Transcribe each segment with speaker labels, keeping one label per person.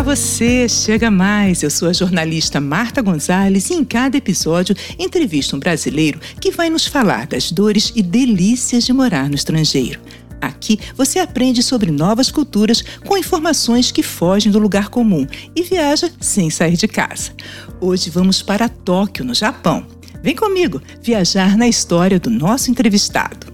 Speaker 1: Olá você, chega mais. Eu sou a jornalista Marta Gonzalez e em cada episódio entrevisto um brasileiro que vai nos falar das dores e delícias de morar no estrangeiro. Aqui você aprende sobre novas culturas com informações que fogem do lugar comum e viaja sem sair de casa. Hoje vamos para Tóquio, no Japão. Vem comigo viajar na história do nosso entrevistado.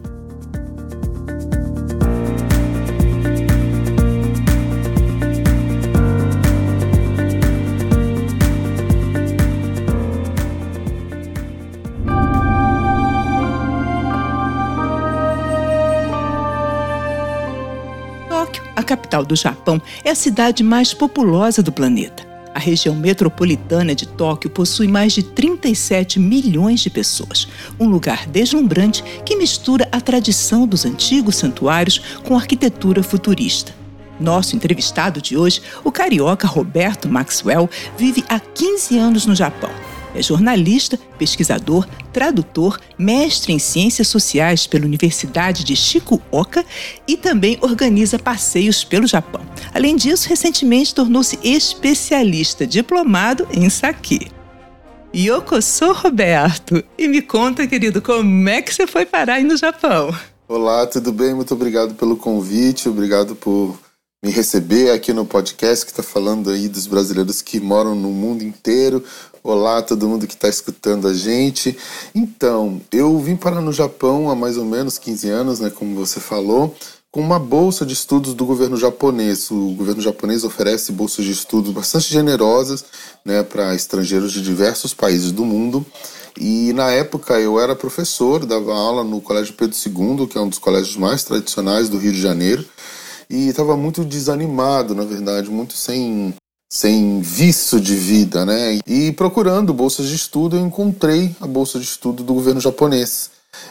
Speaker 1: Capital do Japão, é a cidade mais populosa do planeta. A região metropolitana de Tóquio possui mais de 37 milhões de pessoas, um lugar deslumbrante que mistura a tradição dos antigos santuários com arquitetura futurista. Nosso entrevistado de hoje, o carioca Roberto Maxwell, vive há 15 anos no Japão é jornalista, pesquisador, tradutor, mestre em ciências sociais pela Universidade de Shikuoka e também organiza passeios pelo Japão. Além disso, recentemente tornou-se especialista diplomado em sake. Yoko, sou Roberto. E me conta, querido, como é que você foi parar aí no Japão?
Speaker 2: Olá, tudo bem? Muito obrigado pelo convite, obrigado por me receber aqui no podcast que está falando aí dos brasileiros que moram no mundo inteiro. Olá, todo mundo que está escutando a gente. Então, eu vim parar no Japão há mais ou menos 15 anos, né, como você falou, com uma bolsa de estudos do governo japonês. O governo japonês oferece bolsas de estudos bastante generosas né, para estrangeiros de diversos países do mundo. E na época eu era professor, dava aula no Colégio Pedro II, que é um dos colégios mais tradicionais do Rio de Janeiro e estava muito desanimado, na verdade, muito sem sem visto de vida, né? E procurando bolsas de estudo, eu encontrei a bolsa de estudo do governo japonês.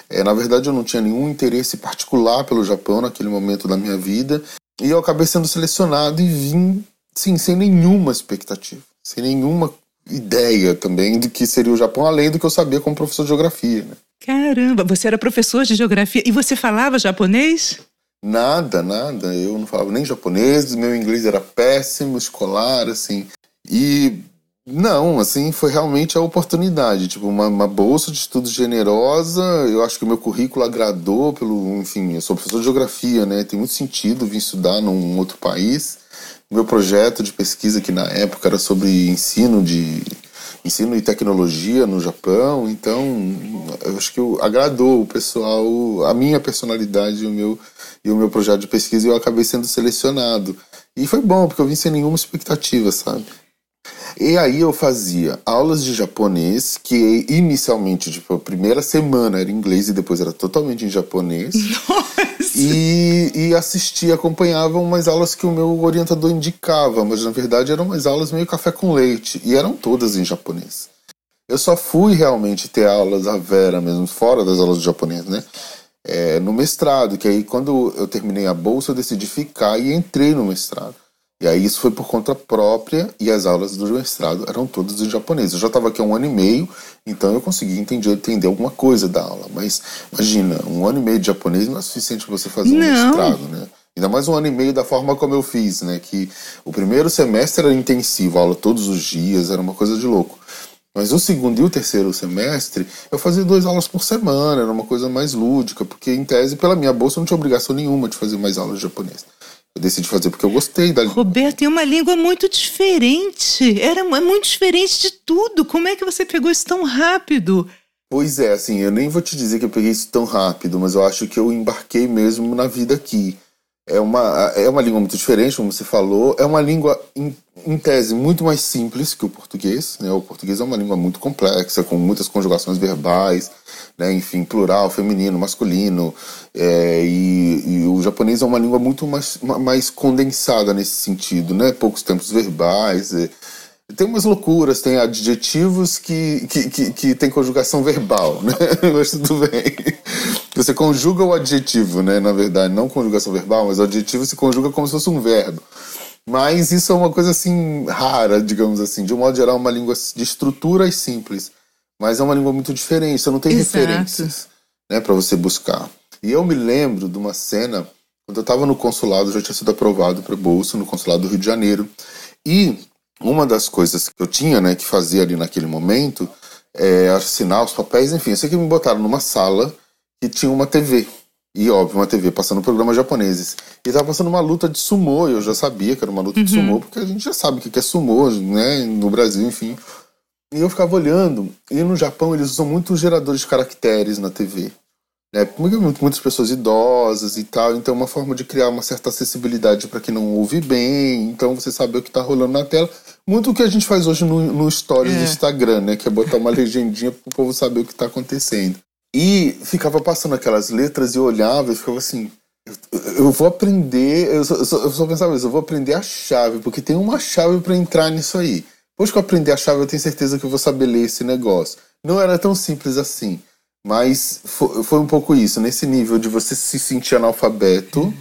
Speaker 2: É, na verdade, eu não tinha nenhum interesse particular pelo Japão naquele momento da minha vida, e eu acabei sendo selecionado e vim, sim, sem nenhuma expectativa, sem nenhuma ideia também de que seria o Japão, além do que eu sabia como professor de geografia. Né?
Speaker 1: Caramba, você era professor de geografia e você falava japonês?
Speaker 2: Nada, nada. Eu não falava nem japonês, meu inglês era péssimo, escolar, assim. E não, assim, foi realmente a oportunidade. Tipo, uma, uma, bolsa de estudos generosa. Eu acho que o meu currículo agradou pelo. Enfim, eu sou professor de geografia, né? Tem muito sentido vir estudar num outro país. Meu projeto de pesquisa, que na época era sobre ensino de. Ensino e tecnologia no Japão, então eu acho que agradou o pessoal, a minha personalidade e o meu, e o meu projeto de pesquisa e eu acabei sendo selecionado. E foi bom, porque eu vim sem nenhuma expectativa, sabe? E aí eu fazia aulas de japonês, que inicialmente, tipo, a primeira semana era inglês e depois era totalmente em japonês. E, e assistia, acompanhava umas aulas que o meu orientador indicava, mas na verdade eram umas aulas meio café com leite, e eram todas em japonês. Eu só fui realmente ter aulas à vera mesmo, fora das aulas de japonês, né? é, no mestrado, que aí quando eu terminei a bolsa eu decidi ficar e entrei no mestrado. E aí isso foi por conta própria e as aulas do mestrado eram todas em japonês. Eu já estava aqui há um ano e meio, então eu consegui entender, entender alguma coisa da aula. Mas imagina, um ano e meio de japonês não é suficiente para você fazer um não. mestrado, né? Ainda mais um ano e meio da forma como eu fiz, né? Que o primeiro semestre era intensivo, aula todos os dias, era uma coisa de louco. Mas o segundo e o terceiro semestre, eu fazia duas aulas por semana, era uma coisa mais lúdica, porque em tese, pela minha bolsa, eu não tinha obrigação nenhuma de fazer mais aulas de japonês. Eu decidi fazer porque eu gostei da língua.
Speaker 1: Roberto, tem uma língua muito diferente. Era é muito diferente de tudo. Como é que você pegou isso tão rápido?
Speaker 2: Pois é, assim, eu nem vou te dizer que eu peguei isso tão rápido, mas eu acho que eu embarquei mesmo na vida aqui. É uma, é uma língua muito diferente, como você falou. É uma língua, em, tese, muito mais simples que o português. Né? O português é uma língua muito complexa, com muitas conjugações verbais, né? enfim, plural, feminino, masculino. É, e, e, o japonês é uma língua muito mais, mais condensada nesse sentido, né? poucos tempos verbais. É, tem umas loucuras, tem adjetivos que, que, que, que tem conjugação verbal, né? Mas tudo bem. Você conjuga o adjetivo, né? Na verdade, não conjugação verbal, mas o adjetivo se conjuga como se fosse um verbo. Mas isso é uma coisa assim rara, digamos assim. De um modo geral, uma língua de estruturas simples. Mas é uma língua muito diferente, você não tem Exato. referências né, para você buscar. E eu me lembro de uma cena, quando eu estava no consulado, já tinha sido aprovado para bolsa no consulado do Rio de Janeiro. E uma das coisas que eu tinha, né, que fazer ali naquele momento é assinar os papéis, enfim, eu sei que me botaram numa sala que tinha uma TV. E óbvio, uma TV passando programas japoneses. E tava passando uma luta de sumô, eu já sabia que era uma luta uhum. de sumô, porque a gente já sabe o que é sumô, né, no Brasil, enfim. E eu ficava olhando, e no Japão eles usam muito geradores de caracteres na TV. Né? Muitas pessoas idosas e tal, então é uma forma de criar uma certa acessibilidade para quem não ouve bem, então você sabe o que está rolando na tela. Muito o que a gente faz hoje no, no Stories é. do Instagram, né? Que é botar uma legendinha para o povo saber o que está acontecendo. E ficava passando aquelas letras e olhava e ficava assim. Eu, vou aprender, eu só, eu só, eu só pensava isso, eu vou aprender a chave, porque tem uma chave para entrar nisso aí. Depois que eu aprender a chave, eu tenho certeza que eu vou saber ler esse negócio. Não era tão simples assim. Mas foi, foi um pouco isso, nesse nível de você se sentir analfabeto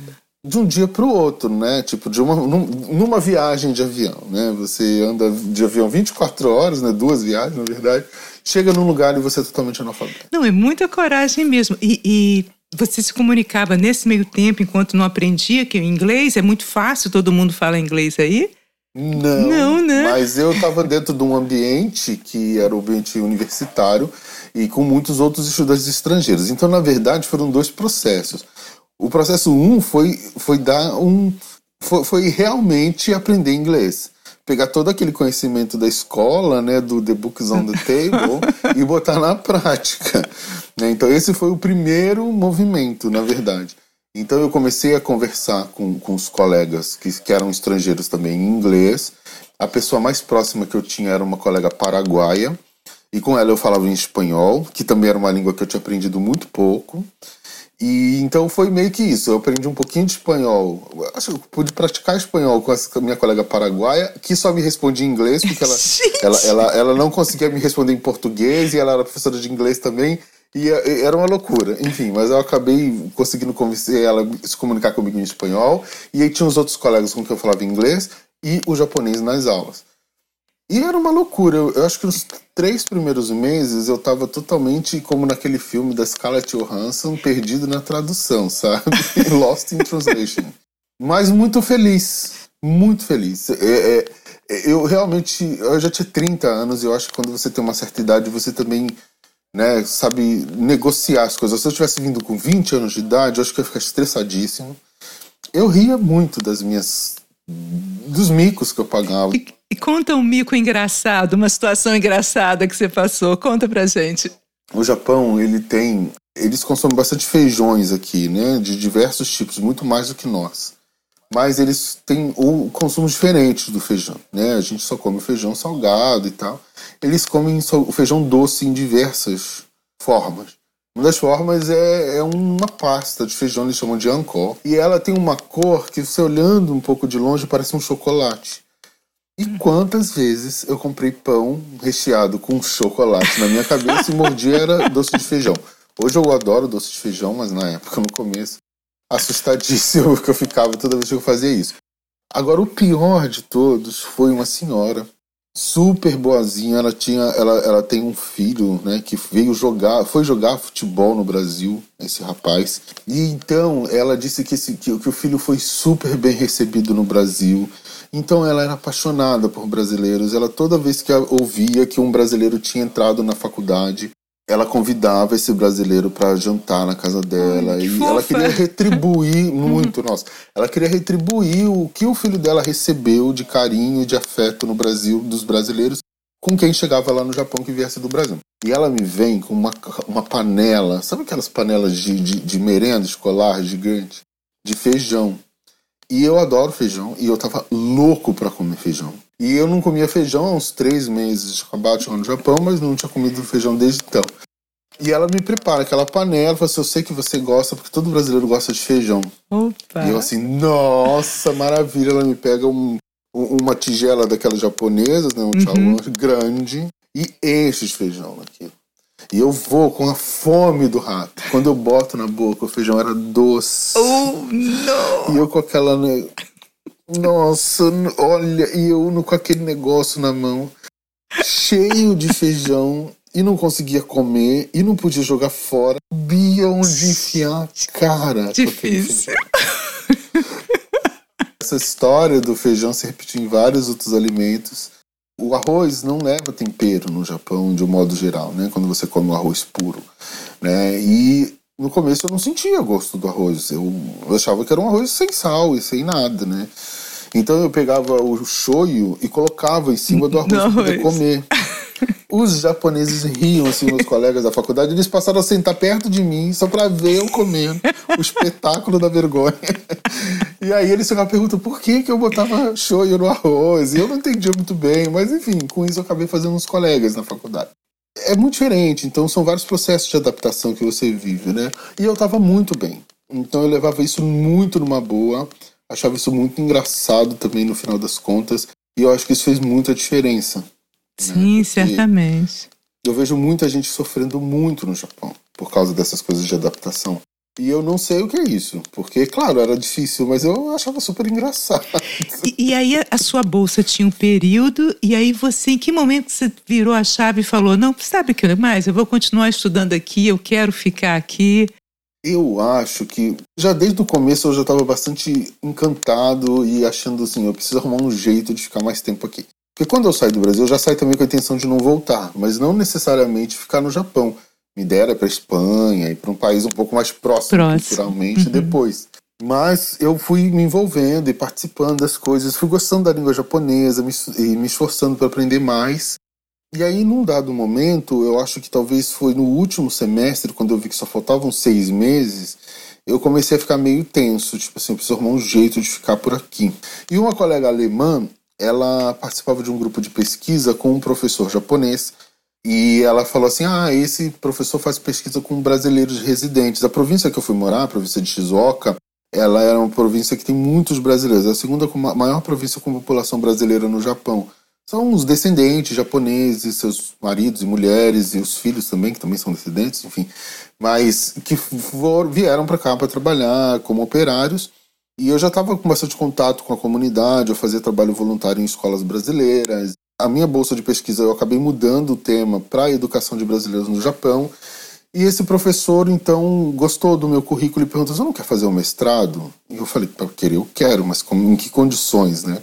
Speaker 2: de um dia para o outro, né? Tipo, de uma, numa viagem de avião, né? Você anda de avião 24 horas, né? Duas viagens, na verdade. Chega num lugar e você é totalmente analfabeto.
Speaker 1: Não, é muita coragem mesmo. E, e você se comunicava nesse meio tempo, enquanto não aprendia, que o inglês é muito fácil, todo mundo fala inglês aí?
Speaker 2: Não, não né? mas eu estava dentro de um ambiente que era o ambiente universitário e com muitos outros estudantes estrangeiros. Então, na verdade, foram dois processos. O processo um foi, foi dar um. Foi, foi realmente aprender inglês. Pegar todo aquele conhecimento da escola, né, do The Books on the Table, e botar na prática. Né? Então, esse foi o primeiro movimento, na verdade. Então eu comecei a conversar com, com os colegas que, que eram estrangeiros também em inglês. A pessoa mais próxima que eu tinha era uma colega paraguaia, e com ela eu falava em espanhol, que também era uma língua que eu tinha aprendido muito pouco. E então foi meio que isso. Eu aprendi um pouquinho de espanhol. Acho que eu pude praticar espanhol com essa minha colega paraguaia, que só me respondia em inglês, porque ela, ela, ela, ela, não conseguia me responder em português e ela era professora de inglês também. E era uma loucura, enfim, mas eu acabei conseguindo convencer ela a se comunicar comigo em espanhol. E aí tinha os outros colegas com quem eu falava inglês e o japonês nas aulas. E era uma loucura. Eu, eu acho que nos três primeiros meses eu tava totalmente como naquele filme da Scarlett Johansson, perdido na tradução, sabe? Lost in Translation. Mas muito feliz, muito feliz. É, é, eu realmente, eu já tinha 30 anos e eu acho que quando você tem uma certa idade você também né, sabe negociar as coisas. Se eu tivesse vindo com 20 anos de idade, eu acho que eu ia ficar estressadíssimo. Eu ria muito das minhas dos micos que eu pagava.
Speaker 1: E, e, conta um mico engraçado, uma situação engraçada que você passou. Conta pra gente.
Speaker 2: O Japão, ele tem, eles consomem bastante feijões aqui, né, de diversos tipos, muito mais do que nós. Mas eles têm o consumo diferente do feijão, né? A gente só come feijão salgado e tal eles comem o feijão doce em diversas formas. Uma das formas é, é, uma pasta de feijão, eles chamam de ancó. E ela tem uma cor que, você olhando um pouco de longe, parece um chocolate. E quantas vezes eu comprei pão recheado com chocolate na minha cabeça e mordia era doce de feijão. Hoje eu adoro doce de feijão, mas na época, no começo, assustadíssimo que eu ficava toda vez que eu fazia isso. Agora, o pior de todos foi uma senhora super boazinha. Ela tinha, ela, ela tem um filho, né, que veio jogar, foi jogar futebol no Brasil, esse rapaz. E então ela disse que, esse, que, que o filho foi super bem recebido no Brasil. Então ela era apaixonada por brasileiros. Ela toda vez que ouvia que um brasileiro tinha entrado na faculdade, ela convidava esse brasileiro para jantar na casa dela Ai, e fofa. ela queria retribuir muito, nossa, ela queria retribuir o que o filho dela recebeu de carinho e de afeto no Brasil dos brasileiros com quem chegava lá no Japão que viesse do Brasil. E ela me vem com uma, uma panela, sabe aquelas panelas de, de, de merenda escolar gigante? De feijão. E eu adoro feijão e eu tava louco para comer feijão. E eu não comia feijão há uns três meses. de acabado no Japão, mas não tinha comido feijão desde então. E ela me prepara aquela panela, fala assim, eu sei que você gosta, porque todo brasileiro gosta de feijão.
Speaker 1: Opa.
Speaker 2: E eu assim, nossa, maravilha. Ela me pega um, uma tigela daquelas japonesas, né, um uhum. grande, e enche de feijão naquilo. E eu vou com a fome do rato. Quando eu boto na boca, o feijão era doce.
Speaker 1: Oh, não!
Speaker 2: E eu com aquela... Né, nossa, olha, e eu com aquele negócio na mão, cheio de feijão, e não conseguia comer, e não podia jogar fora. Bia onde enfiar a cara.
Speaker 1: Difícil.
Speaker 2: Essa história do feijão se repetiu em vários outros alimentos. O arroz não leva tempero no Japão, de um modo geral, né? Quando você come o arroz puro, né? E no começo eu não sentia gosto do arroz. Eu, achava que era um arroz sem sal e sem nada, né? Então eu pegava o shoyu e colocava em cima do arroz para poder comer. Os japoneses riam, assim, meus colegas da faculdade, eles passaram a sentar perto de mim só para ver eu comendo o espetáculo da vergonha. E aí eles ficavam perguntando por que, que eu botava shoyu no arroz. E eu não entendia muito bem, mas enfim, com isso eu acabei fazendo uns colegas na faculdade. É muito diferente, então são vários processos de adaptação que você vive, né? E eu tava muito bem. Então eu levava isso muito numa boa, achava isso muito engraçado também no final das contas. E eu acho que isso fez muita diferença.
Speaker 1: Né? Sim, né? certamente.
Speaker 2: Eu vejo muita gente sofrendo muito no Japão por causa dessas coisas de adaptação. E eu não sei o que é isso, porque, claro, era difícil, mas eu achava super engraçado.
Speaker 1: E, e, aí a sua bolsa tinha um período, e aí você, em que momento você virou a chave e falou: não, sabe o que mais? Eu vou continuar estudando aqui, eu quero ficar aqui.
Speaker 2: Eu acho que já desde o começo eu já estava bastante encantado e achando assim: eu preciso arrumar um jeito de ficar mais tempo aqui. Porque quando eu saio do Brasil, eu já saio também com a intenção de não voltar, mas não necessariamente ficar no Japão. Me dera para Espanha e para um país um pouco mais próximo, próximo. culturalmente uhum. depois. Mas eu fui me envolvendo e participando das coisas, fui gostando da língua japonesa me, e me esforçando para aprender mais. E aí, num dado momento, eu acho que talvez foi no último semestre, quando eu vi que só faltavam seis meses, eu comecei a ficar meio tenso, tipo assim, eu preciso arrumar um jeito de ficar por aqui. E uma colega alemã, ela participava de um grupo de pesquisa com um professor japonês e ela falou assim: Ah, esse professor faz pesquisa com brasileiros residentes. A província que eu fui morar, a província de Shizuoka, ela era uma província que tem muitos brasileiros. É a segunda maior província com população brasileira no Japão. São os descendentes japoneses, seus maridos e mulheres, e os filhos também, que também são descendentes, enfim, mas que for, vieram para cá para trabalhar como operários. E eu já estava com bastante contato com a comunidade, eu fazia trabalho voluntário em escolas brasileiras. A minha bolsa de pesquisa eu acabei mudando o tema para a educação de brasileiros no Japão. E esse professor, então, gostou do meu currículo e perguntou: Você não quer fazer um mestrado? E eu falei: Para querer, eu quero, mas como, em que condições, né?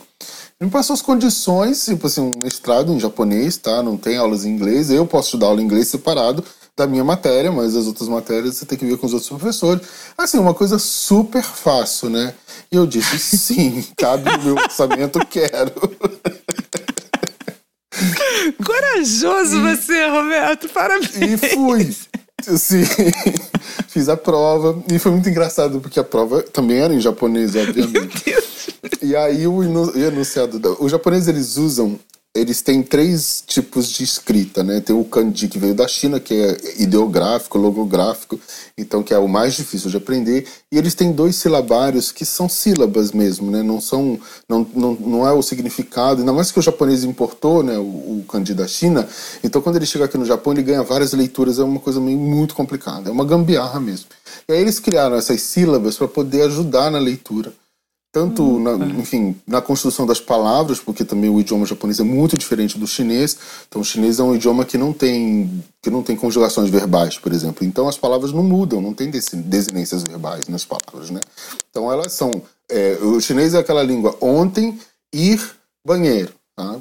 Speaker 2: Ele me passou as condições, tipo assim, um mestrado em japonês, tá? Não tem aulas em inglês. Eu posso te dar aula em inglês separado da minha matéria, mas as outras matérias você tem que ver com os outros professores. Assim, uma coisa super fácil, né? E eu disse, sim, cabe no meu orçamento, quero.
Speaker 1: Corajoso você, Roberto, parabéns.
Speaker 2: E fui. Sim, fiz a prova e foi muito engraçado porque a prova também era em japonês, obviamente. E aí o enunciado, os japoneses eles usam eles têm três tipos de escrita, né? Tem o kanji que veio da China, que é ideográfico, logográfico, então que é o mais difícil de aprender, e eles têm dois silabários que são sílabas mesmo, né? Não são, não, não, não é o significado, ainda mais que o japonês importou, né? O, o kanji da China, então quando ele chega aqui no Japão ele ganha várias leituras, é uma coisa meio muito complicada, é uma gambiarra mesmo. E aí eles criaram essas sílabas para poder ajudar na leitura tanto hum, na, é. enfim, na construção das palavras, porque também o idioma japonês é muito diferente do chinês. Então, o chinês é um idioma que não tem que não tem conjugações verbais, por exemplo. Então, as palavras não mudam, não tem desinências verbais nas palavras, né? Então, elas são é, o chinês é aquela língua ontem, ir, banheiro, tá?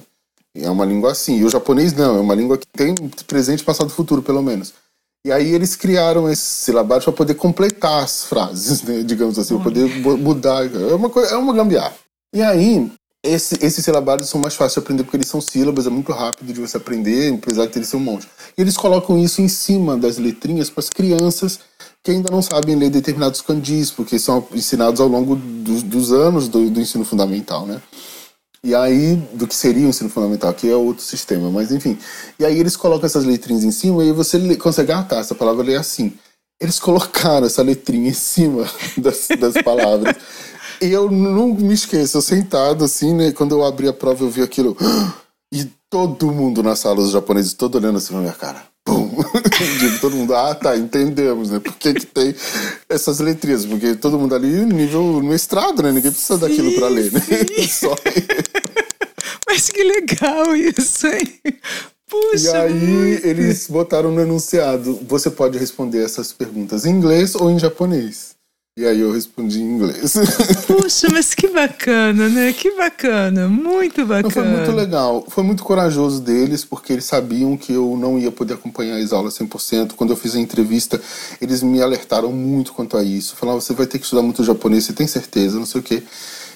Speaker 2: É uma língua assim. E o japonês não, é uma língua que tem presente, passado, futuro, pelo menos. E aí eles criaram esse silabário para poder completar as frases, né, digamos assim, para poder mudar. É uma, coisa, é uma gambiarra. E aí, esse, esses silabários são mais fáceis de aprender porque eles são sílabas, é muito rápido de você aprender, apesar de ter ser um monte. E eles colocam isso em cima das letrinhas para as crianças que ainda não sabem ler determinados kanjis, porque são ensinados ao longo dos, dos anos do, do ensino fundamental, né? E aí, do que seria o ensino fundamental, que é outro sistema, mas enfim. E aí eles colocam essas letrinhas em cima e você consegue, ah tá, essa palavra lê assim. Eles colocaram essa letrinha em cima das, das palavras. e eu não me esqueço, eu sentado assim, né? Quando eu abri a prova, eu vi aquilo. E todo mundo na sala, os japoneses, todo olhando assim na minha cara. Pum! todo mundo, ah, tá, entendemos, né? Por que, que tem essas letrinhas? Porque todo mundo ali, nível mestrado, né? Ninguém precisa sim, daquilo pra ler, né? Só...
Speaker 1: Mas que legal isso, hein? Puxa,
Speaker 2: e aí muito. eles botaram no enunciado: você pode responder essas perguntas em inglês ou em japonês. E aí eu respondi em inglês.
Speaker 1: Puxa, mas que bacana, né? Que bacana, muito bacana. Não,
Speaker 2: foi muito legal. Foi muito corajoso deles, porque eles sabiam que eu não ia poder acompanhar as aulas 100%. Quando eu fiz a entrevista, eles me alertaram muito quanto a isso. Falaram, você vai ter que estudar muito japonês, você tem certeza, não sei o quê.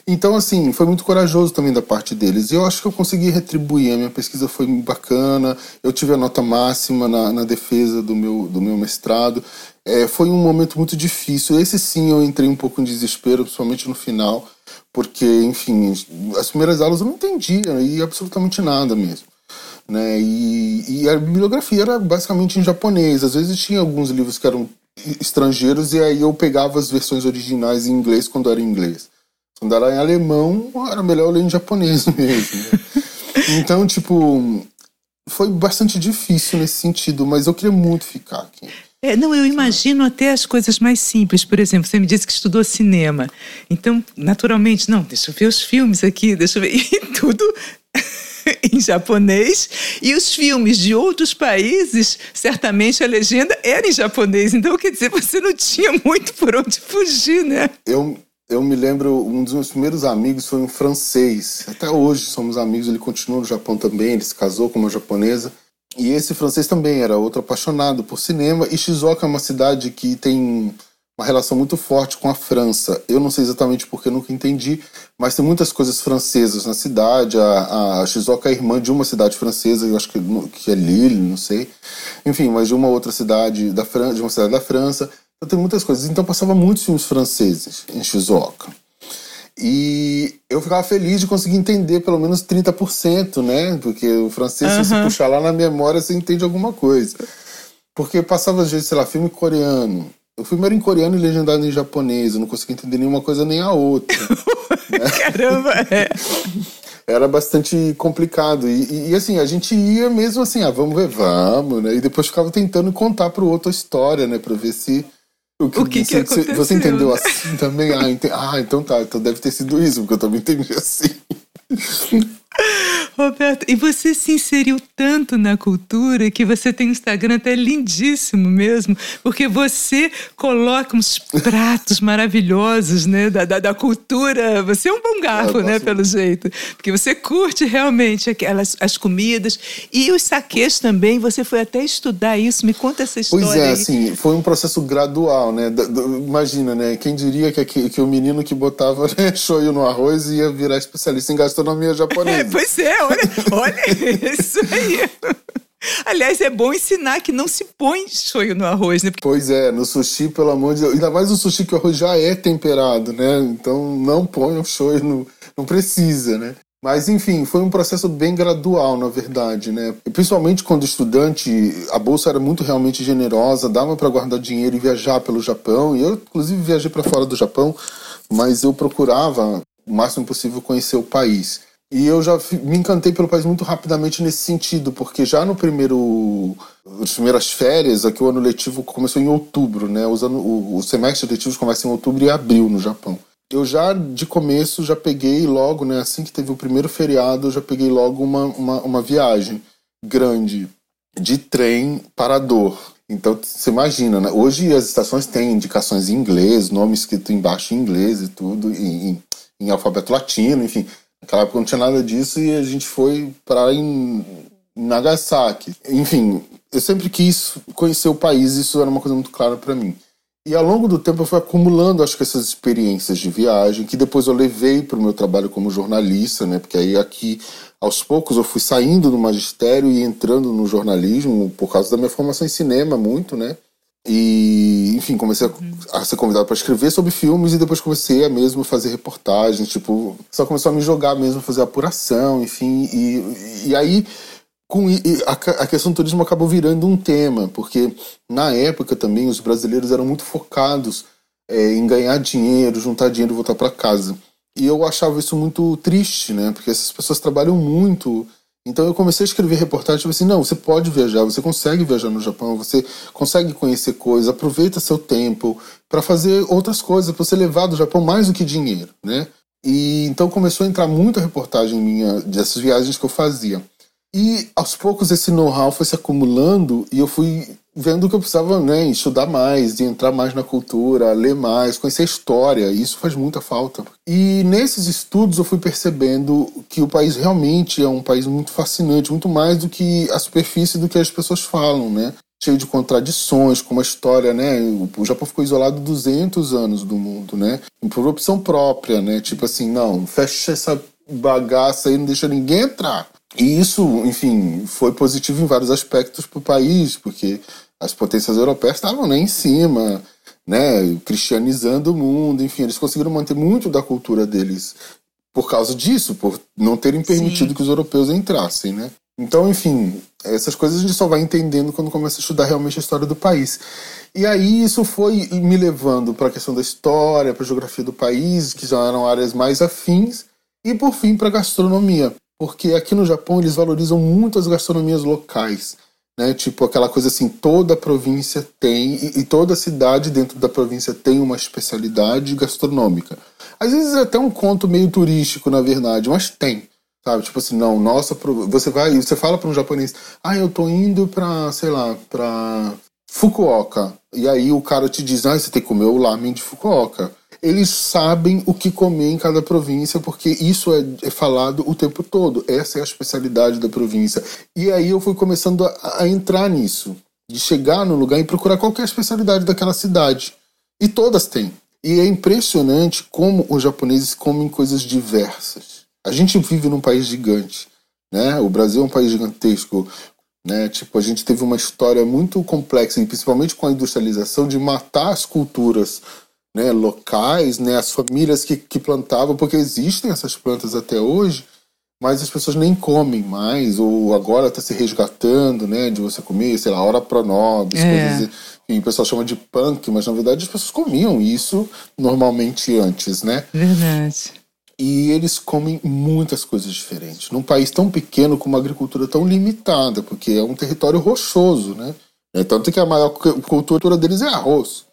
Speaker 2: Então, assim, foi muito corajoso também da parte deles. E eu acho que eu consegui retribuir. A minha pesquisa foi bacana. Eu tive a nota máxima na, na defesa do meu, do meu mestrado. É, foi um momento muito difícil. Esse sim eu entrei um pouco em desespero, principalmente no final, porque, enfim, as primeiras aulas eu não entendia e absolutamente nada mesmo. Né? E, e a bibliografia era basicamente em japonês. Às vezes tinha alguns livros que eram estrangeiros e aí eu pegava as versões originais em inglês quando era em inglês. Quando era em alemão, era melhor ler em japonês mesmo. Né? então, tipo, foi bastante difícil nesse sentido, mas eu queria muito ficar aqui.
Speaker 1: É, não, eu imagino até as coisas mais simples. Por exemplo, você me disse que estudou cinema. Então, naturalmente, não, deixa eu ver os filmes aqui, deixa eu ver. E tudo em japonês. E os filmes de outros países, certamente a legenda era em japonês. Então, quer dizer, você não tinha muito por onde fugir, né?
Speaker 2: Eu, eu me lembro, um dos meus primeiros amigos foi um francês. Até hoje somos amigos, ele continua no Japão também, ele se casou com uma japonesa. E esse francês também era outro apaixonado por cinema. E Shizuoka é uma cidade que tem uma relação muito forte com a França. Eu não sei exatamente porque eu nunca entendi, mas tem muitas coisas francesas na cidade. A, a Shizuoka é irmã de uma cidade francesa, eu acho que, que é Lille, não sei. Enfim, mas de uma outra cidade da França, de uma cidade da França. Então tem muitas coisas. Então passava muitos filmes franceses em Shizuoka. E eu ficava feliz de conseguir entender pelo menos 30%, né? Porque o francês, uhum. se você puxar lá na memória, você entende alguma coisa. Porque passava, às vezes, sei lá, filme coreano. O filme era em coreano e legendado em japonês. Eu não conseguia entender nenhuma coisa nem a outra.
Speaker 1: né? Caramba! É.
Speaker 2: Era bastante complicado. E, e, e, assim, a gente ia mesmo assim, ah, vamos ver, vamos, né? E depois ficava tentando contar pro outro a história, né? Pra ver se
Speaker 1: o que, o que,
Speaker 2: você,
Speaker 1: que
Speaker 2: você entendeu assim também? Ah, ah, então tá, então deve ter sido isso, porque eu também entendi assim.
Speaker 1: Roberto, e você se inseriu tanto na cultura que você tem um Instagram até lindíssimo mesmo, porque você coloca uns pratos maravilhosos, né, da, da, da, cultura. Você é um bom garfo, né, pelo jeito, porque você curte realmente aquelas as comidas e os saques também. Você foi até estudar isso. Me conta essa história.
Speaker 2: Pois é,
Speaker 1: aí.
Speaker 2: assim, foi um processo gradual, né? Imagina, né? Quem diria que, que, que o menino que botava né, shoyu no arroz ia virar especialista em gastronomia japonesa? É,
Speaker 1: pois é, olha, olha isso aí. Aliás, é bom ensinar que não se põe shoyu no arroz, né?
Speaker 2: Pois é, no sushi, pelo amor de Deus. Ainda mais no sushi que o arroz já é temperado, né? Então não põe o shoyu, no... não precisa, né? Mas enfim, foi um processo bem gradual, na verdade, né? Principalmente quando estudante, a bolsa era muito realmente generosa, dava para guardar dinheiro e viajar pelo Japão. E eu, inclusive, viajei para fora do Japão, mas eu procurava o máximo possível conhecer o país. E eu já me encantei pelo país muito rapidamente nesse sentido, porque já no primeiro. As primeiras férias, aqui o ano letivo começou em outubro, né? Os o, o semestre letivo começa em outubro e abril no Japão. Eu já, de começo, já peguei logo, né? Assim que teve o primeiro feriado, eu já peguei logo uma, uma, uma viagem grande de trem parador. Então, você imagina, né? Hoje as estações têm indicações em inglês, nome escrito embaixo em inglês e tudo, em, em, em alfabeto latino, enfim. Naquela época não tinha nada disso e a gente foi para Nagasaki. Enfim, eu sempre quis conhecer o país, isso era uma coisa muito clara para mim. E ao longo do tempo eu fui acumulando, acho que essas experiências de viagem, que depois eu levei para o meu trabalho como jornalista, né? Porque aí aqui, aos poucos, eu fui saindo do magistério e entrando no jornalismo por causa da minha formação em cinema, muito, né? E, enfim, comecei a, a ser convidado para escrever sobre filmes e depois comecei a mesmo fazer reportagens, tipo, só começou a me jogar mesmo, fazer apuração, enfim. E, e aí, com a, a questão do turismo acabou virando um tema, porque na época também os brasileiros eram muito focados é, em ganhar dinheiro, juntar dinheiro e voltar para casa. E eu achava isso muito triste, né? Porque essas pessoas trabalham muito então eu comecei a escrever reportagens tipo assim, não, você pode viajar, você consegue viajar no Japão, você consegue conhecer coisas, aproveita seu tempo para fazer outras coisas, para você levar do Japão mais do que dinheiro, né? E então começou a entrar muita reportagem minha dessas viagens que eu fazia. E aos poucos esse know-how foi se acumulando e eu fui vendo que eu precisava né, estudar mais, de entrar mais na cultura, ler mais, conhecer a história. Isso faz muita falta. E nesses estudos eu fui percebendo que o país realmente é um país muito fascinante, muito mais do que a superfície do que as pessoas falam, né? Cheio de contradições, como a história, né? O Japão ficou isolado 200 anos do mundo, né? Por opção própria, né? Tipo assim, não, fecha essa bagaça aí, não deixa ninguém entrar. E isso, enfim, foi positivo em vários aspectos para o país, porque as potências europeias estavam né, em cima, né, cristianizando o mundo, enfim, eles conseguiram manter muito da cultura deles por causa disso, por não terem permitido Sim. que os europeus entrassem, né? Então, enfim, essas coisas a gente só vai entendendo quando começa a estudar realmente a história do país. E aí isso foi me levando para a questão da história, para a geografia do país, que já eram áreas mais afins, e por fim para a gastronomia porque aqui no Japão eles valorizam muito as gastronomias locais. Né? Tipo aquela coisa assim, toda província tem, e, e toda cidade dentro da província tem uma especialidade gastronômica. Às vezes é até um conto meio turístico, na verdade, mas tem. Sabe? Tipo assim, não, nossa, você vai, você fala para um japonês, ah, eu tô indo pra, sei lá, pra Fukuoka. E aí o cara te diz, ah, você tem que comer o lamen de Fukuoka eles sabem o que comer em cada província, porque isso é, é, falado o tempo todo. Essa é a especialidade da província. E aí eu fui começando a, a entrar nisso, de chegar no lugar e procurar qual é especialidade daquela cidade. E todas têm. E é impressionante como os japoneses comem coisas diversas. A gente vive num país gigante, né? O Brasil é um país gigantesco, né? Tipo, a gente teve uma história muito complexa, principalmente com a industrialização, de matar as culturas né, locais, né, as famílias que, que plantavam, porque existem essas plantas até hoje, mas as pessoas nem comem mais, ou agora está se resgatando, né, de você comer, sei lá, hora pronobis, é. coisas que o pessoal chama de punk, mas na verdade as pessoas comiam isso normalmente antes, né?
Speaker 1: Verdade.
Speaker 2: E eles comem muitas coisas diferentes. Num país tão pequeno, com uma agricultura tão limitada, porque é um território rochoso, né? É, tanto que a maior cultura deles é arroz.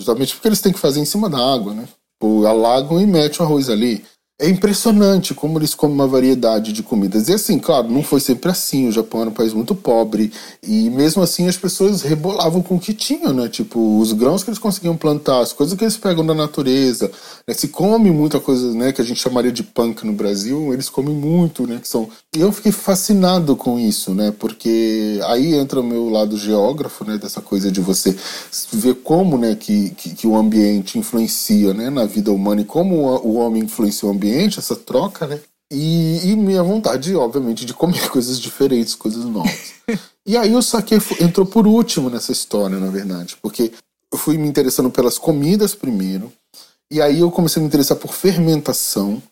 Speaker 2: Justamente porque eles têm que fazer em cima da água, né? O alagam e metem o arroz ali. É impressionante como eles comem uma variedade de comidas. E assim, claro, não foi sempre assim. O Japão era um país muito pobre. E mesmo assim as pessoas rebolavam com o que tinham, né? Tipo, os grãos que eles conseguiam plantar, as coisas que eles pegam da natureza. Né? Se come muita coisa, né, que a gente chamaria de punk no Brasil, eles comem muito, né? Que são... E eu fiquei fascinado com isso, né? Porque aí entra o meu lado geógrafo, né? Dessa coisa de você ver como, né, que, que, que o ambiente influencia, né, na vida humana e como o homem influencia o ambiente ambiente, essa troca, né? E, e, minha vontade, obviamente, de comer coisas diferentes, coisas novas. e aí o saque entrou por último nessa história, na verdade, porque eu fui me interessando pelas comidas primeiro, e aí eu comecei a me interessar por fermentação,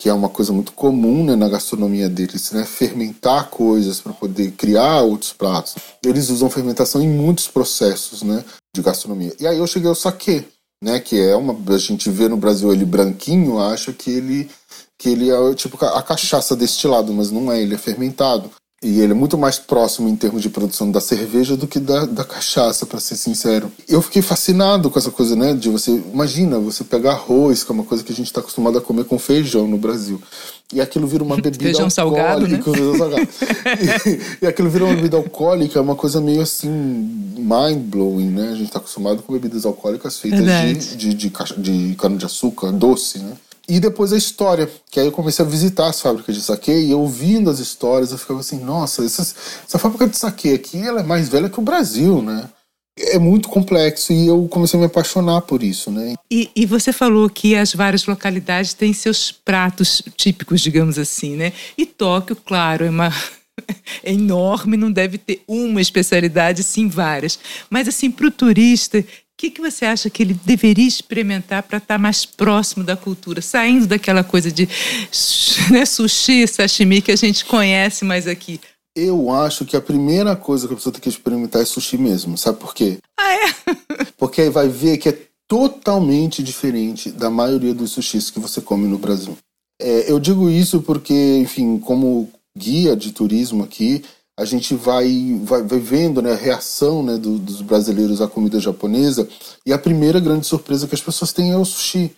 Speaker 2: que é uma coisa muito comum né, na gastronomia deles, né? Fermentar coisas para poder criar outros pratos. Eles usam fermentação em muitos processos, né, de gastronomia. E aí eu cheguei ao saque, né? Que é uma. A gente vê no Brasil ele branquinho, acha que ele que ele é tipo a cachaça destilado, mas não é, ele é fermentado. E ele é muito mais próximo em termos de produção da cerveja do que da, da cachaça, para ser sincero. Eu fiquei fascinado com essa coisa, né? De você. Imagina, você pegar arroz, que é uma coisa que a gente está acostumado a comer com feijão no Brasil. E aquilo vira uma bebida
Speaker 1: feijão
Speaker 2: alcoólica.
Speaker 1: Salgado, né?
Speaker 2: Feijão salgado. e, e aquilo vira uma bebida alcoólica, é uma coisa meio assim, mind-blowing, né? A gente está acostumado com bebidas alcoólicas feitas de, de, de, de cana-de-açúcar, doce, né? E depois a história, que aí eu comecei a visitar as fábricas de saque e ouvindo as histórias eu ficava assim, nossa, essa, essa fábrica de saque aqui ela é mais velha que o Brasil, né? É muito complexo e eu comecei a me apaixonar por isso, né?
Speaker 1: E, e você falou que as várias localidades têm seus pratos típicos, digamos assim, né? E Tóquio, claro, é uma é enorme, não deve ter uma especialidade, sim várias. Mas assim, para o turista que, que você acha que ele deveria experimentar para estar tá mais próximo da cultura, saindo daquela coisa de né, sushi, sashimi que a gente conhece mais aqui?
Speaker 2: Eu acho que a primeira coisa que a pessoa tem que experimentar é sushi mesmo. Sabe por quê?
Speaker 1: Ah, é?
Speaker 2: Porque aí vai ver que é totalmente diferente da maioria dos sushis que você come no Brasil. É, eu digo isso porque, enfim, como guia de turismo aqui, a gente vai, vai, vai vendo né, a reação né, do, dos brasileiros à comida japonesa e a primeira grande surpresa que as pessoas têm é o sushi.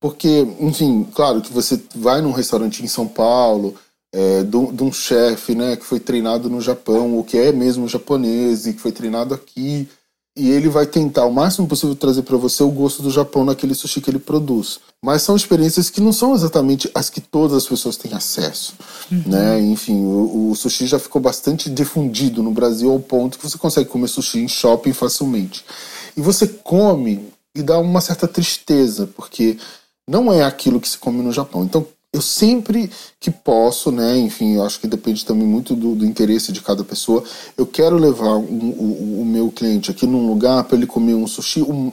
Speaker 2: Porque, enfim, claro que você vai num restaurante em São Paulo é, de, um chefe, né, que foi treinado no Japão, ou que é mesmo japonês e que foi treinado aqui, e ele vai tentar o máximo possível trazer para você o gosto do Japão naquele sushi que ele produz. Mas são experiências que não são exatamente as que todas as pessoas têm acesso, uhum. né? Enfim, o, o, sushi já ficou bastante difundido no Brasil ao ponto que você consegue comer sushi em shopping facilmente. E você come e dá uma certa tristeza, porque não é aquilo que se come no Japão. Então, eu sempre que posso, né, enfim, eu acho que depende também muito do, do interesse de cada pessoa, eu quero levar um, o, o, meu cliente aqui num lugar para ele comer um sushi. Um,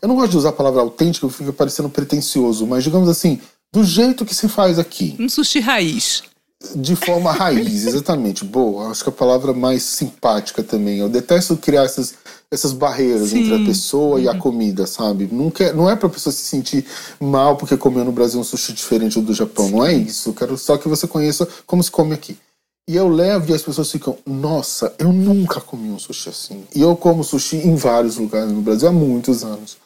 Speaker 2: eu não gosto de usar a palavra autêntico, fica parecendo pretencioso, mas digamos assim, do jeito que se faz aqui.
Speaker 1: Um sushi raiz.
Speaker 2: De forma raiz, exatamente. Boa, acho que a palavra mais simpática também. Eu detesto criar essas essas barreiras Sim. entre a pessoa uhum. e a uhum. comida, sabe? Não, quer, não é pra pessoa se sentir mal porque comeu no Brasil um sushi diferente do Japão. Sim. Não é isso. Eu quero só que você conheça como se come aqui. E eu levo e as pessoas ficam, nossa, eu nunca comi um sushi assim. E eu como sushi em vários lugares no Brasil há muitos anos.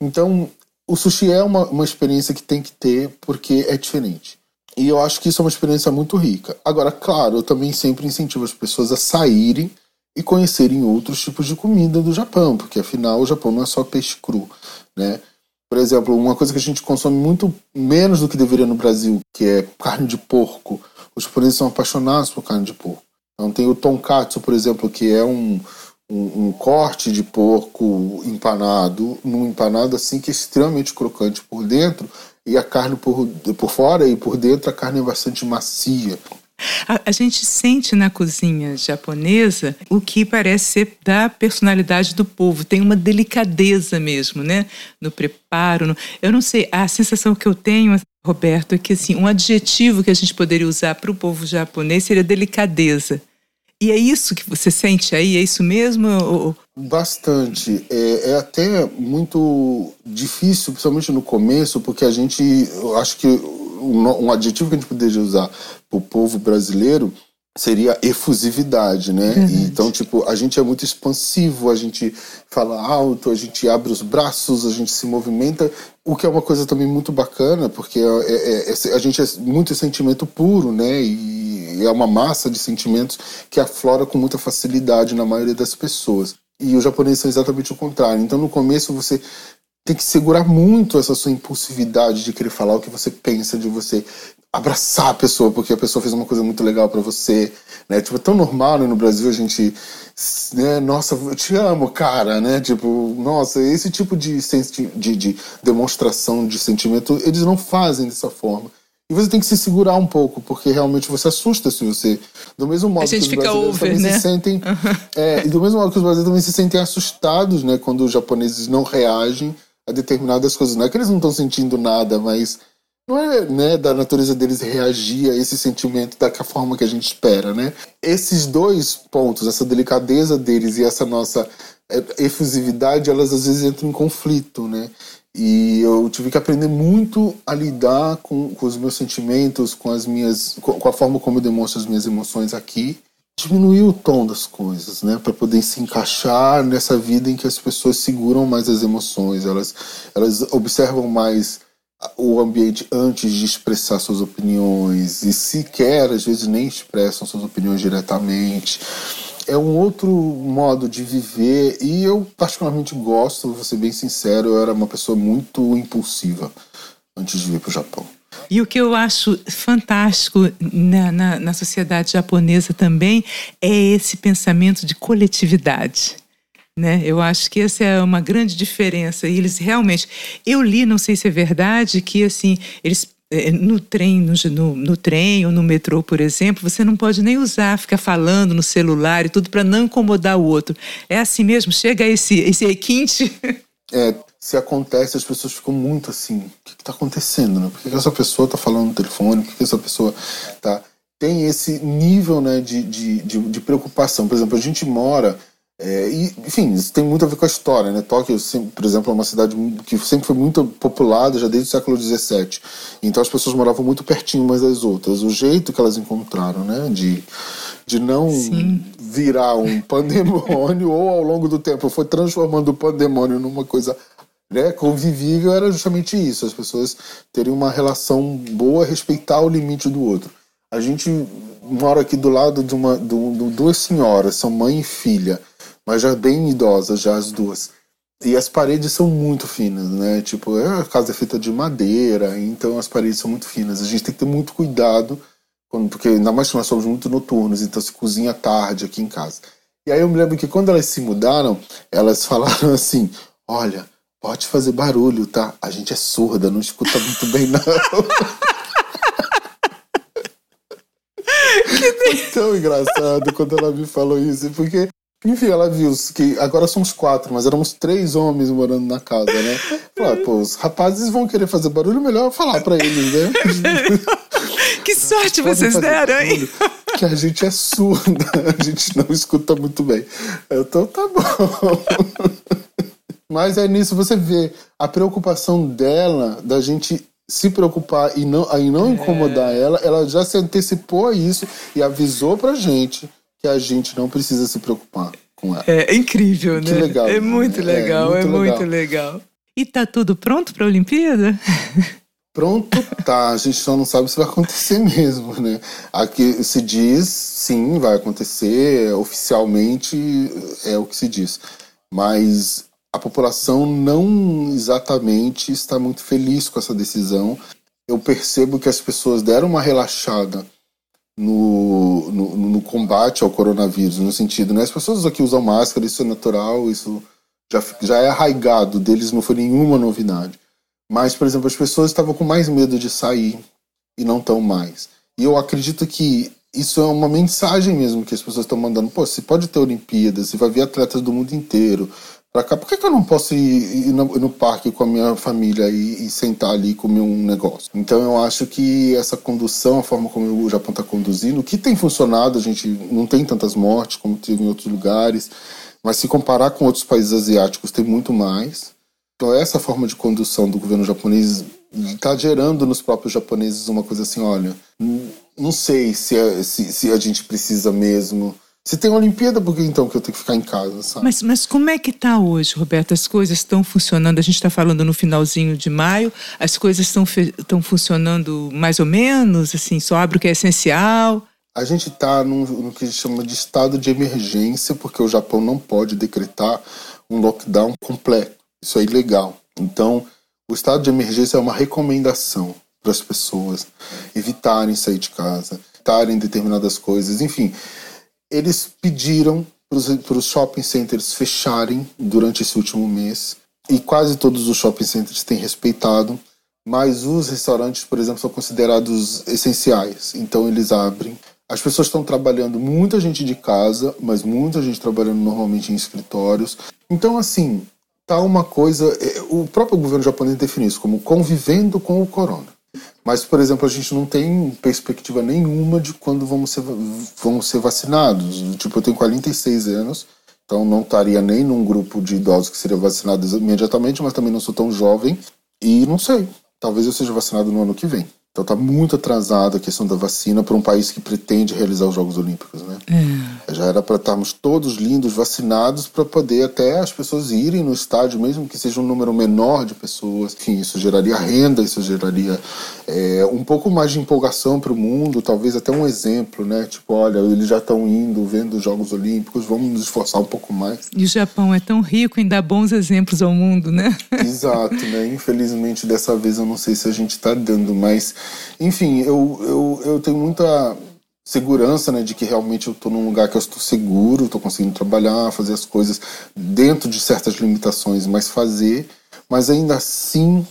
Speaker 2: Então, o sushi é uma, uma experiência que tem que ter porque é diferente. E eu acho que isso é uma experiência muito rica. Agora, claro, eu também sempre incentivo as pessoas a saírem e conhecerem outros tipos de comida do Japão, porque afinal o Japão não é só peixe cru, né? Por exemplo, uma coisa que a gente consome muito menos do que deveria no Brasil, que é carne de porco. Os japoneses são apaixonados por carne de porco. Então tem o tonkatsu, por exemplo, que é um, um, um corte de porco empanado, num empanado assim que é extremamente crocante por dentro, e a carne por, por fora e por dentro a carne é bastante macia.
Speaker 1: A, a, gente sente na cozinha japonesa o que parece ser da personalidade do povo. Tem uma delicadeza mesmo, né? No preparo. No... Eu não sei, a sensação que eu tenho, Roberto, é que assim, um adjetivo que a gente poderia usar para o povo japonês seria delicadeza. E é isso que você sente aí? É isso mesmo?
Speaker 2: Bastante. É, é, até muito difícil, principalmente no começo, porque a gente, eu acho que um, um adjetivo que a gente poderia usar para o povo brasileiro seria efusividade, né? Então, tipo, a gente é muito expansivo, a gente fala alto, a gente abre os braços, a gente se movimenta, o que é uma coisa também muito bacana, porque é, é, é, a gente é muito sentimento puro, né? E é uma massa de sentimentos que aflora com muita facilidade na maioria das pessoas. E os japoneses são exatamente o contrário. Então, no começo, você tem que segurar muito essa sua impulsividade de querer falar o que você pensa, de você abraçar a pessoa porque a pessoa fez uma coisa muito legal para você, né? Tipo, é tão normal né, no Brasil a gente, né? Nossa, eu te amo, cara, né? Tipo, nossa, esse tipo de, de, de demonstração de sentimento eles não fazem dessa forma. E você tem que se segurar um pouco, porque realmente você assusta se você. Do mesmo modo que os brasileiros over, também né? se sentem. É, e do mesmo modo que os brasileiros também se sentem assustados, né? Quando os japoneses não reagem a determinadas coisas. Não é que eles não estão sentindo nada, mas não é né, da natureza deles reagir a esse sentimento da forma que a gente espera, né? Esses dois pontos, essa delicadeza deles e essa nossa é, efusividade, elas às vezes entram em conflito, né? E eu tive que aprender muito a lidar com, com os meus sentimentos, com as minhas, com a forma como eu demonstro as minhas emoções aqui diminuir o tom das coisas, né, para poder se encaixar nessa vida em que as pessoas seguram mais as emoções, elas elas observam mais o ambiente antes de expressar suas opiniões e sequer às vezes nem expressam suas opiniões diretamente. É um outro modo de viver e eu particularmente gosto, vou ser bem sincero, eu era uma pessoa muito impulsiva antes de vir para o Japão.
Speaker 1: E o que eu acho fantástico na, na, na sociedade japonesa também é esse pensamento de coletividade. Né? Eu acho que essa é uma grande diferença. E eles realmente. Eu li, não sei se é verdade, que assim, eles é, no trem, no, no, trem ou no metrô, por exemplo, você não pode nem usar, ficar falando no celular e tudo para não incomodar o outro. É assim mesmo? Chega esse, esse requinte?
Speaker 2: É, se acontece, as pessoas ficam muito assim: o que está acontecendo? Né? Por que, essa pessoa está falando no telefone? Por que essa pessoa tá. Tem esse nível né, de, de, de, de preocupação. Por exemplo, a gente mora. É, e, enfim, isso tem muito a ver com a história, né? Tóquio, por exemplo, é uma cidade que sempre foi muito populada já desde o século XVII. Então as pessoas moravam muito pertinho umas das outras. O jeito que elas encontraram, né? De, de não Sim. virar um pandemônio ou ao longo do tempo foi transformando o pandemônio numa coisa né, convivível era justamente isso, as pessoas terem uma relação boa, respeitar o limite do outro. A gente mora aqui do lado de uma de, de duas senhoras, são mãe e filha, mas já bem idosas já as duas. E as paredes são muito finas, né? Tipo, é, a casa é feita de madeira, então as paredes são muito finas. A gente tem que ter muito cuidado, quando, porque ainda mais que nós somos muito noturnos, então se cozinha tarde aqui em casa. E aí eu me lembro que quando elas se mudaram, elas falaram assim: olha, pode fazer barulho, tá? A gente é surda, não escuta muito bem, não. Foi tão engraçado quando ela me falou isso, porque enfim, ela viu que agora somos quatro, mas éramos três homens morando na casa, né? Falei, pô, os rapazes vão querer fazer barulho, melhor falar pra eles, né?
Speaker 1: que sorte vocês deram, hein?
Speaker 2: Que a gente é surda, a gente não escuta muito bem. Então tá bom. Mas é nisso você vê a preocupação dela, da gente se preocupar e não, aí não incomodar é. ela, ela já se antecipou a isso e avisou pra gente que a gente não precisa se preocupar com ela.
Speaker 1: É, é incrível,
Speaker 2: que
Speaker 1: né?
Speaker 2: legal.
Speaker 1: É muito legal, é, muito, é legal. muito legal. E tá tudo pronto para a Olimpíada?
Speaker 2: Pronto, tá. A gente só não sabe se vai acontecer mesmo, né? Aqui se diz, sim, vai acontecer. Oficialmente é o que se diz. Mas a população não exatamente está muito feliz com essa decisão. Eu percebo que as pessoas deram uma relaxada no, no, no, combate ao coronavírus, no sentido, né? As pessoas aqui usam máscara, isso é natural, isso já, já é arraigado, deles não foi nenhuma novidade. Mas, por exemplo, as pessoas estavam com mais medo de sair e não estão mais. E eu acredito que isso é uma mensagem mesmo que as pessoas estão mandando. Pô, se pode ter Olimpíadas, se vai vir atletas do mundo inteiro, pra cá. Por que, que eu não posso ir, ir, no, no, parque com a minha família e, e, sentar ali e comer um negócio? Então eu acho que essa condução, a forma como o Japão está conduzindo, que tem funcionado, a gente não tem tantas mortes como teve em outros lugares, mas se comparar com outros países asiáticos, tem muito mais. Então essa forma de condução do governo japonês está gerando nos próprios japoneses uma coisa assim, olha, não sei se a, se, se a gente precisa mesmo se tem Olimpíada, por que então que eu tenho que ficar em casa, sabe?
Speaker 1: Mas, mas como é que está hoje, Roberto? As coisas estão funcionando? A gente está falando no finalzinho de maio, as coisas estão funcionando mais ou menos, assim, só abre o que é essencial?
Speaker 2: A gente está no, no que chama de estado de emergência, porque o Japão não pode decretar um lockdown completo. Isso é ilegal. Então, o estado de emergência é uma recomendação para as pessoas evitarem sair de casa, evitarem determinadas coisas, enfim eles pediram para os shopping centers fecharem durante esse último mês e quase todos os shopping centers têm respeitado, mas os restaurantes, por exemplo, são considerados essenciais, então eles abrem. As pessoas estão trabalhando, muita gente de casa, mas muita gente trabalhando normalmente em escritórios. Então, assim, tá uma coisa. É, o próprio governo japonês define isso como convivendo com o corona. Mas, por exemplo, a gente não tem perspectiva nenhuma de quando vamos ser, vamos ser vacinados. Tipo, eu tenho 46 anos, então não estaria nem num grupo de idosos que seria vacinado imediatamente, mas também não sou tão jovem. E não sei, talvez eu seja vacinado no ano que vem. Então está muito atrasada a questão da vacina para um país que pretende realizar os Jogos Olímpicos, né? É. Já era para estarmos todos lindos, vacinados, para poder até as pessoas irem no estádio, mesmo que seja um número menor de pessoas. Enfim, isso geraria renda, isso geraria é, um pouco mais de empolgação para o mundo, talvez até um exemplo, né? Tipo, olha, eles já estão indo, vendo os Jogos Olímpicos, vamos nos esforçar um pouco mais.
Speaker 1: E o Japão é tão rico em dar bons exemplos ao mundo, né?
Speaker 2: Exato, né? Infelizmente, dessa vez eu não sei se a gente está dando, mas enfim, eu, eu, eu tenho muita segurança, né, de que realmente eu estou num lugar que eu estou seguro, estou conseguindo trabalhar, fazer as coisas dentro de certas limitações, mas fazer. Mas ainda assim,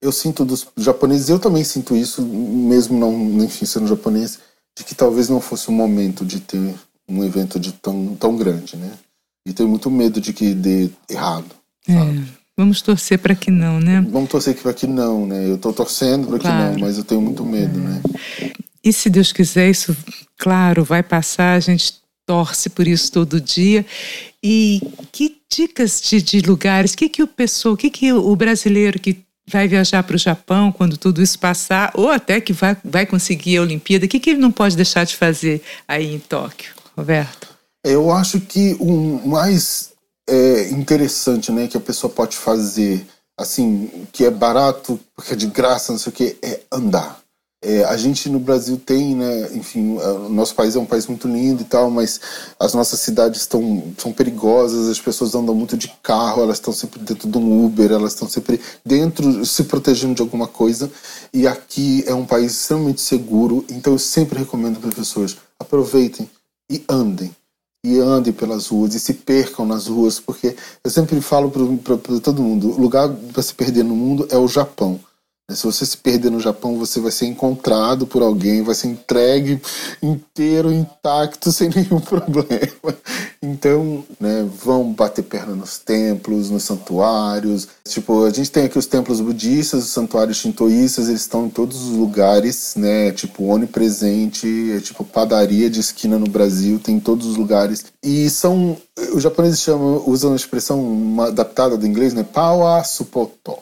Speaker 2: eu sinto dos japoneses, eu também sinto isso, mesmo não, enfim, sendo japonês, de que talvez não fosse o momento de ter um evento de tão, tão grande, né? E tenho muito medo de que dê errado, é.
Speaker 1: Vamos torcer para que não, né?
Speaker 2: Vamos torcer para que não, né? Eu estou torcendo para claro. que não, mas eu tenho muito medo, né?
Speaker 1: E se Deus quiser, isso, claro, vai passar, a gente torce por isso todo dia. E que dicas de, de lugares, o que, que o pessoal, o que, que o brasileiro que vai viajar para o Japão quando tudo isso passar, ou até que vai, vai conseguir a Olimpíada, o que, que ele não pode deixar de fazer aí em Tóquio, Roberto?
Speaker 2: Eu acho que o mais é, interessante, né, que a pessoa pode fazer, assim, que é barato, porque é de graça, não sei o que, é andar. É, a gente no Brasil tem, né, enfim, o nosso país é um país muito lindo e tal, mas as nossas cidades estão são perigosas, as pessoas andam muito de carro, elas estão sempre dentro de um Uber, elas estão sempre dentro, se protegendo de alguma coisa. E aqui é um país extremamente seguro, então eu sempre recomendo para pessoas aproveitem e andem. E andem pelas ruas e se percam nas ruas, porque eu sempre falo para todo mundo: o lugar para se perder no mundo é o Japão. Se você se perder no Japão, você vai ser encontrado por alguém, vai ser entregue inteiro, intacto, sem nenhum problema. Então, né, vão bater perna nos templos, nos santuários. Tipo, a gente tem aqui os templos budistas, os santuários shintoístas, eles estão em todos os lugares, né? Tipo, onipresente, é tipo padaria de esquina no Brasil, tem em todos os lugares. E são, os japoneses chamam, usam a expressão adaptada do inglês, né? Pawa supoto.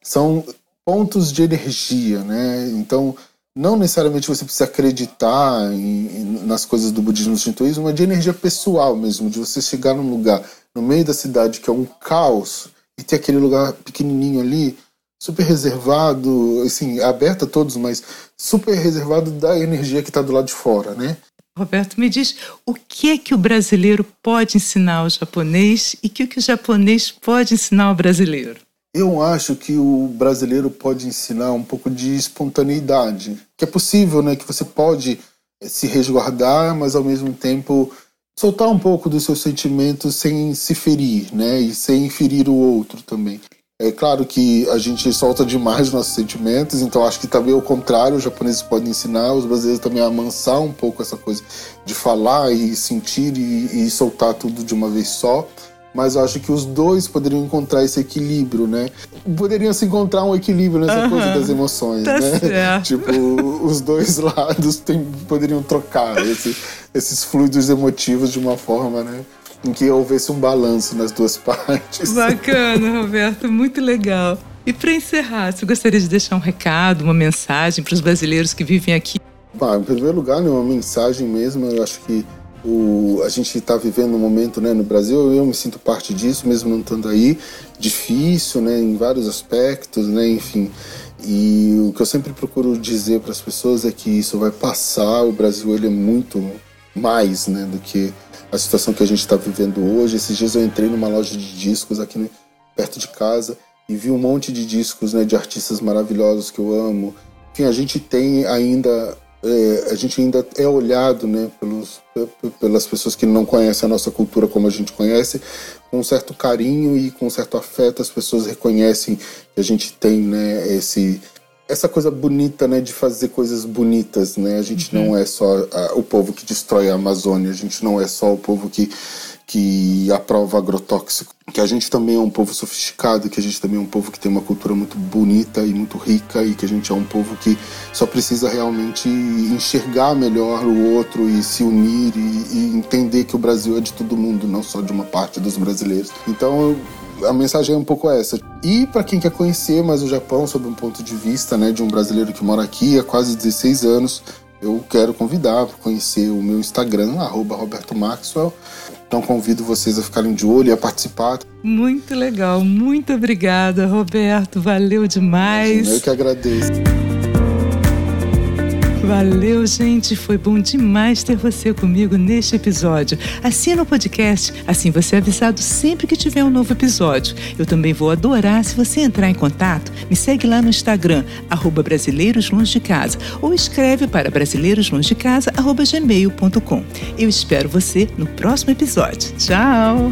Speaker 2: São pontos de energia, né? Então, não necessariamente você precisa acreditar em, nas coisas do budismo e do shintoísmo, mas de energia pessoal mesmo, de você chegar num lugar no meio da cidade que é um caos e ter aquele lugar pequenininho ali, super reservado, assim, aberto a todos, mas super reservado da energia que está do lado de fora, né?
Speaker 1: Roberto, me diz o que é que o brasileiro pode ensinar ao japonês e o que o japonês pode ensinar ao brasileiro?
Speaker 2: Eu acho que o brasileiro pode ensinar um pouco de espontaneidade, que é possível, né? Que você pode eh, se resguardar, mas ao mesmo tempo soltar um pouco dos seus sentimentos sem se ferir, né? E sem ferir o outro também. É claro que a gente solta demais nossos sentimentos, então acho que também o contrário, os japoneses podem ensinar os brasileiros também a amansar um pouco essa coisa de falar e sentir e, e soltar tudo de uma vez só mas eu acho que os dois poderiam encontrar esse equilíbrio, né? Poderiam se encontrar um equilíbrio nessa coisa das emoções,
Speaker 1: tá
Speaker 2: né?
Speaker 1: Certo.
Speaker 2: Tipo, os dois lados tem, poderiam trocar esse, esses fluidos emotivos de uma forma, né? Em que houvesse um balanço nas duas partes.
Speaker 1: Bacana, Roberto, muito legal. E para encerrar, você gostaria de deixar um recado, uma mensagem para os brasileiros que vivem aqui?
Speaker 2: Bah, em primeiro lugar, né, uma mensagem mesmo, eu acho que o, a gente está vivendo um momento né, no Brasil, eu me sinto parte disso, mesmo não estando aí, difícil né, em vários aspectos, né, enfim. E o que eu sempre procuro dizer para as pessoas é que isso vai passar, o Brasil ele é muito mais né, do que a situação que a gente está vivendo hoje. Esses dias eu entrei numa loja de discos aqui né, perto de casa e vi um monte de discos né, de artistas maravilhosos que eu amo. Enfim, a gente tem ainda é, a gente ainda é olhado né, pelos, pelas pessoas que não conhecem a nossa cultura como a gente conhece, com um certo carinho e com um certo afeto. As pessoas reconhecem que a gente tem né, esse, essa coisa bonita né, de fazer coisas bonitas. Né? A gente uhum. não é só a, o povo que destrói a Amazônia, a gente não é só o povo que que aprova agrotóxico, que a gente também é um povo sofisticado, que a gente também é um povo que tem uma cultura muito bonita e muito rica e que a gente é um povo que só precisa realmente enxergar melhor o outro e se unir e, e entender que o Brasil é de todo mundo, não só de uma parte dos brasileiros. Então a mensagem é um pouco essa. E para quem quer conhecer mais o Japão sob um ponto de vista né, de um brasileiro que mora aqui há quase 16 anos, eu quero convidar para conhecer o meu Instagram, Roberto Maxwell. Então convido vocês a ficarem de olho e a participar.
Speaker 1: Muito legal, muito obrigada, Roberto. Valeu demais.
Speaker 2: Imagina, eu que agradeço.
Speaker 1: Valeu, gente. Foi bom demais ter você comigo neste episódio. Assina o podcast, assim você é avisado sempre que tiver um novo episódio. Eu também vou adorar se você entrar em contato. Me segue lá no Instagram, arroba Brasileiros Longe de Casa, ou escreve para brasileiroslongedecasa.gmail.com. Eu espero você no próximo episódio. Tchau!